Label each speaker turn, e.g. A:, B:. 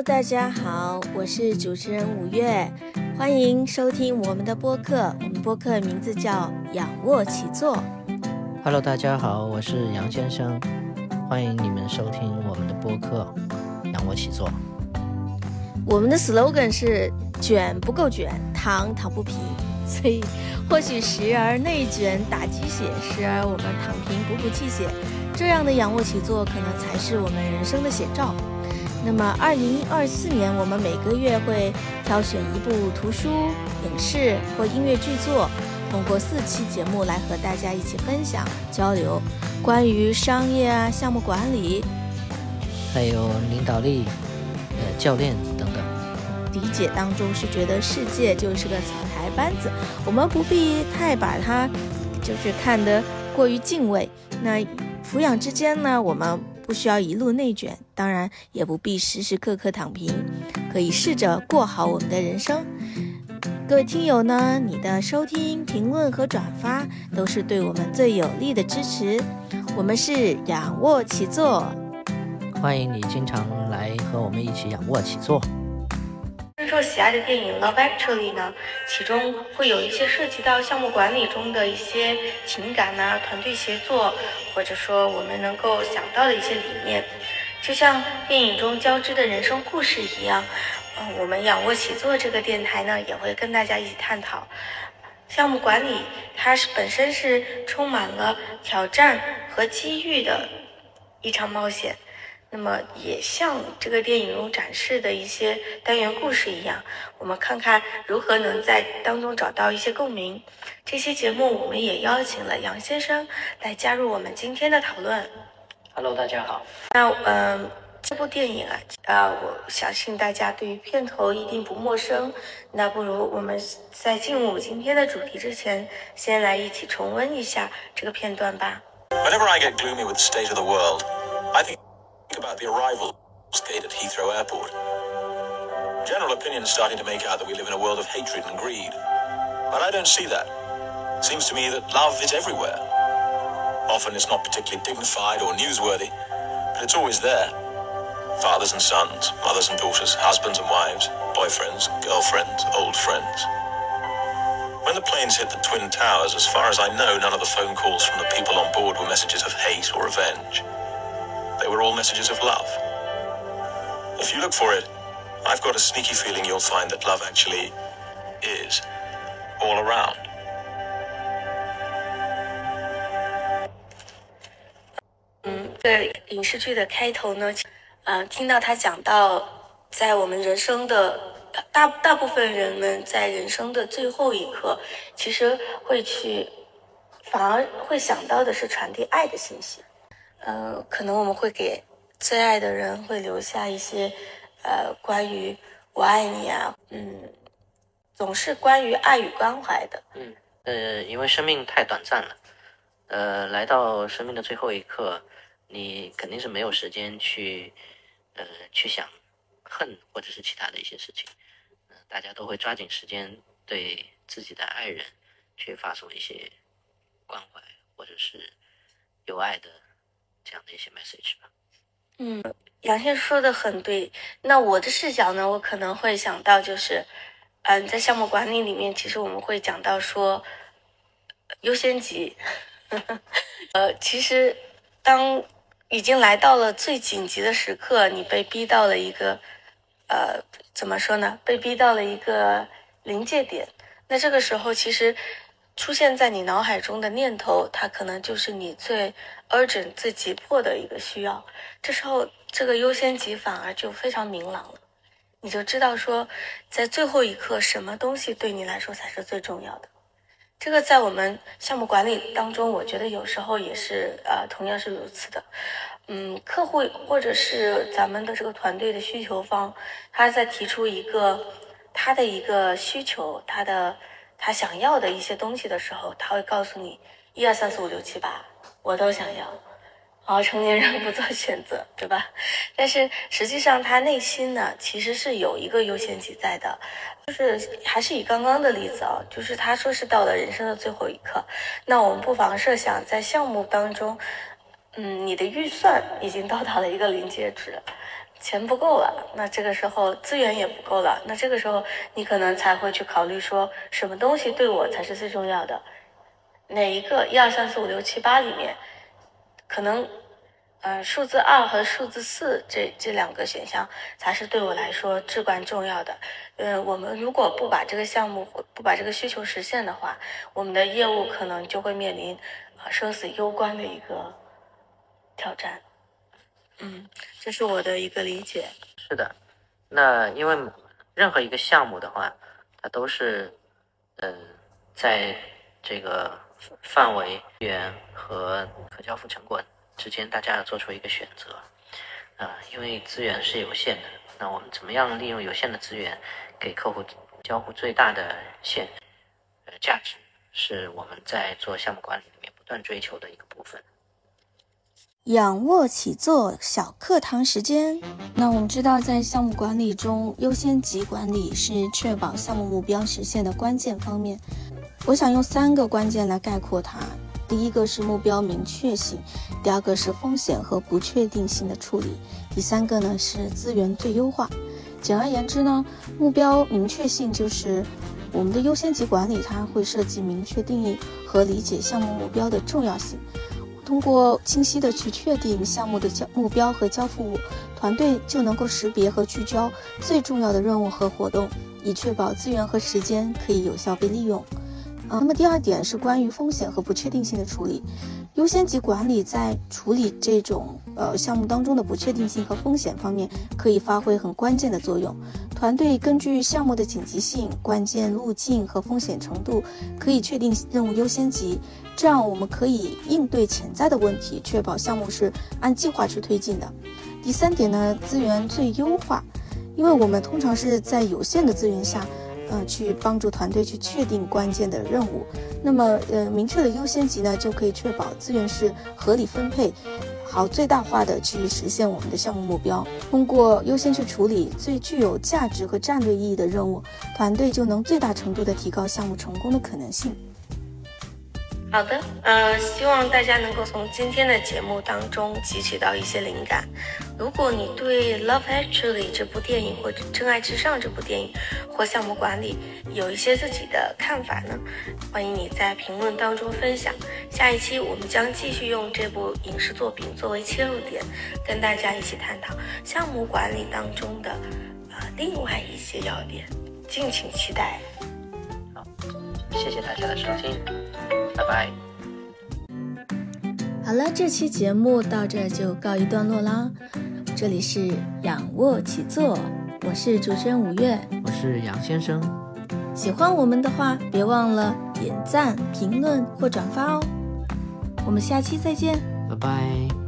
A: Hello，大家好，我是主持人五月，欢迎收听我们的播客。我们播客名字叫“仰卧起坐”。
B: Hello，大家好，我是杨先生，欢迎你们收听我们的播客“仰卧起坐”。
A: 我们的 slogan 是“卷不够卷，躺躺不平”，所以或许时而内卷打鸡血，时而我们躺平补补气血，这样的仰卧起坐可能才是我们人生的写照。那么，二零二四年，我们每个月会挑选一部图书、影视或音乐剧作，通过四期节目来和大家一起分享交流，关于商业啊、项目管理，
B: 还有领导力、呃教练等等。
A: 理解当中是觉得世界就是个草台班子，我们不必太把它就是看得过于敬畏。那抚养之间呢，我们。不需要一路内卷，当然也不必时时刻刻躺平，可以试着过好我们的人生。各位听友呢，你的收听、评论和转发都是对我们最有力的支持。我们是仰卧起坐，
B: 欢迎你经常来和我们一起仰卧起坐。
A: 受喜爱的电影《Love Actually》呢，其中会有一些涉及到项目管理中的一些情感呐、团队协作，或者说我们能够想到的一些理念，就像电影中交织的人生故事一样。嗯，我们仰卧起坐这个电台呢，也会跟大家一起探讨项目管理，它是本身是充满了挑战和机遇的一场冒险。那么也像这个电影中展示的一些单元故事一样，我们看看如何能在当中找到一些共鸣。这期节目我们也邀请了杨先生来加入我们今天的讨论。
B: Hello，大家好。
A: 那嗯，这部电影啊，啊，我相信大家对于片头一定不陌生。那不如我们在进入今天的主题之前，先来一起重温一下这个片段吧。
C: Whenever I get gloomy with the state of the world, I think. About the arrival gate at Heathrow Airport. General opinion is starting to make out that we live in a world of hatred and greed. But I don't see that. It seems to me that love is everywhere. Often it's not particularly dignified or newsworthy, but it's always there. Fathers and sons, mothers and daughters, husbands and wives, boyfriends, girlfriends, old friends. When the planes hit the Twin Towers, as far as I know, none of the phone calls from the people on board were messages of hate or revenge. They were all messages of love. If you look for it, I've got a sneaky feeling you'll find that love actually is all around.
A: 嗯，这影视剧的开头呢，嗯，听到他讲到，在我们人生的大大部分人们在人生的最后一刻，其实会去，反而会想到的是传递爱的信息。呃，可能我们会给最爱的人会留下一些，呃，关于我爱你啊，嗯，总是关于爱与关怀的。
B: 嗯，呃，因为生命太短暂了，呃，来到生命的最后一刻，你肯定是没有时间去，呃，去想恨或者是其他的一些事情。嗯，大家都会抓紧时间对自己的爱人去发送一些关怀或者是有爱的。这样的一些 message 吧。
A: 嗯，杨先说的很对。那我的视角呢，我可能会想到就是，嗯，在项目管理里面，其实我们会讲到说优先级。呃，其实当已经来到了最紧急的时刻，你被逼到了一个呃，怎么说呢？被逼到了一个临界点。那这个时候，其实。出现在你脑海中的念头，它可能就是你最 urgent、最急迫的一个需要。这时候，这个优先级反而就非常明朗了，你就知道说，在最后一刻，什么东西对你来说才是最重要的。这个在我们项目管理当中，我觉得有时候也是呃，同样是如此的。嗯，客户或者是咱们的这个团队的需求方，他在提出一个他的一个需求，他的。他想要的一些东西的时候，他会告诉你一二三四五六七八，我都想要。好，成年人不做选择，对吧？但是实际上他内心呢，其实是有一个优先级在的。就是还是以刚刚的例子啊，就是他说是到了人生的最后一刻，那我们不妨设想在项目当中，嗯，你的预算已经到达了一个临界值，
D: 钱不够了，那这个时候资源也不够了，那这个时候你可能才会去考虑说什么东西对我才是最重要的，哪一个一二三四五六七八里面，可能，呃，数字二和数字四这这两个选项才是对我来说至关重要的。呃，我们如果不把这个项目不把这个需求实现的话，我们的业务可能就会面临呃生死攸关的一个挑战。嗯，这是我的一个理解。
B: 是的，那因为任何一个项目的话，它都是，呃，在这个范围、源和可交付成果之间，大家要做出一个选择。啊，因为资源是有限的，那我们怎么样利用有限的资源，给客户交付最大的现呃价值，是我们在做项目管理里面不断追求的一个部分。
A: 仰卧起坐小课堂时间。那我们知道，在项目管理中，优先级管理是确保项目目标实现的关键方面。我想用三个关键来概括它：第一个是目标明确性，第二个是风险和不确定性的处理，第三个呢是资源最优化。简而言之呢，目标明确性就是我们的优先级管理，它会涉及明确定义和理解项目目标的重要性。通过清晰的去确定项目的交目标和交付物，团队就能够识别和聚焦最重要的任务和活动，以确保资源和时间可以有效被利用。啊，那么第二点是关于风险和不确定性的处理。优先级管理在处理这种呃项目当中的不确定性和风险方面，可以发挥很关键的作用。团队根据项目的紧急性、关键路径和风险程度，可以确定任务优先级。这样我们可以应对潜在的问题，确保项目是按计划去推进的。第三点呢，资源最优化，因为我们通常是在有限的资源下。呃，去帮助团队去确定关键的任务，那么呃，明确的优先级呢，就可以确保资源是合理分配，好最大化的去实现我们的项目目标。通过优先去处理最具有价值和战略意义的任务，团队就能最大程度的提高项目成功的可能性。
D: 好的，呃，希望大家能够从今天的节目当中汲取到一些灵感。如果你对《Love Actually》这部电影或者《真爱至上》这部电影或项目管理有一些自己的看法呢？欢迎你在评论当中分享。下一期我们将继续用这部影视作品作为切入点，跟大家一起探讨项目管理当中的呃另外一些要点，敬请期待。
B: 好，谢谢大家的收听。拜拜。
A: 好了，这期节目到这就告一段落啦。这里是仰卧起坐，我是主持人五月，
B: 我是杨先生。
A: 喜欢我们的话，别忘了点赞、评论或转发哦。我们下期再见，
B: 拜拜。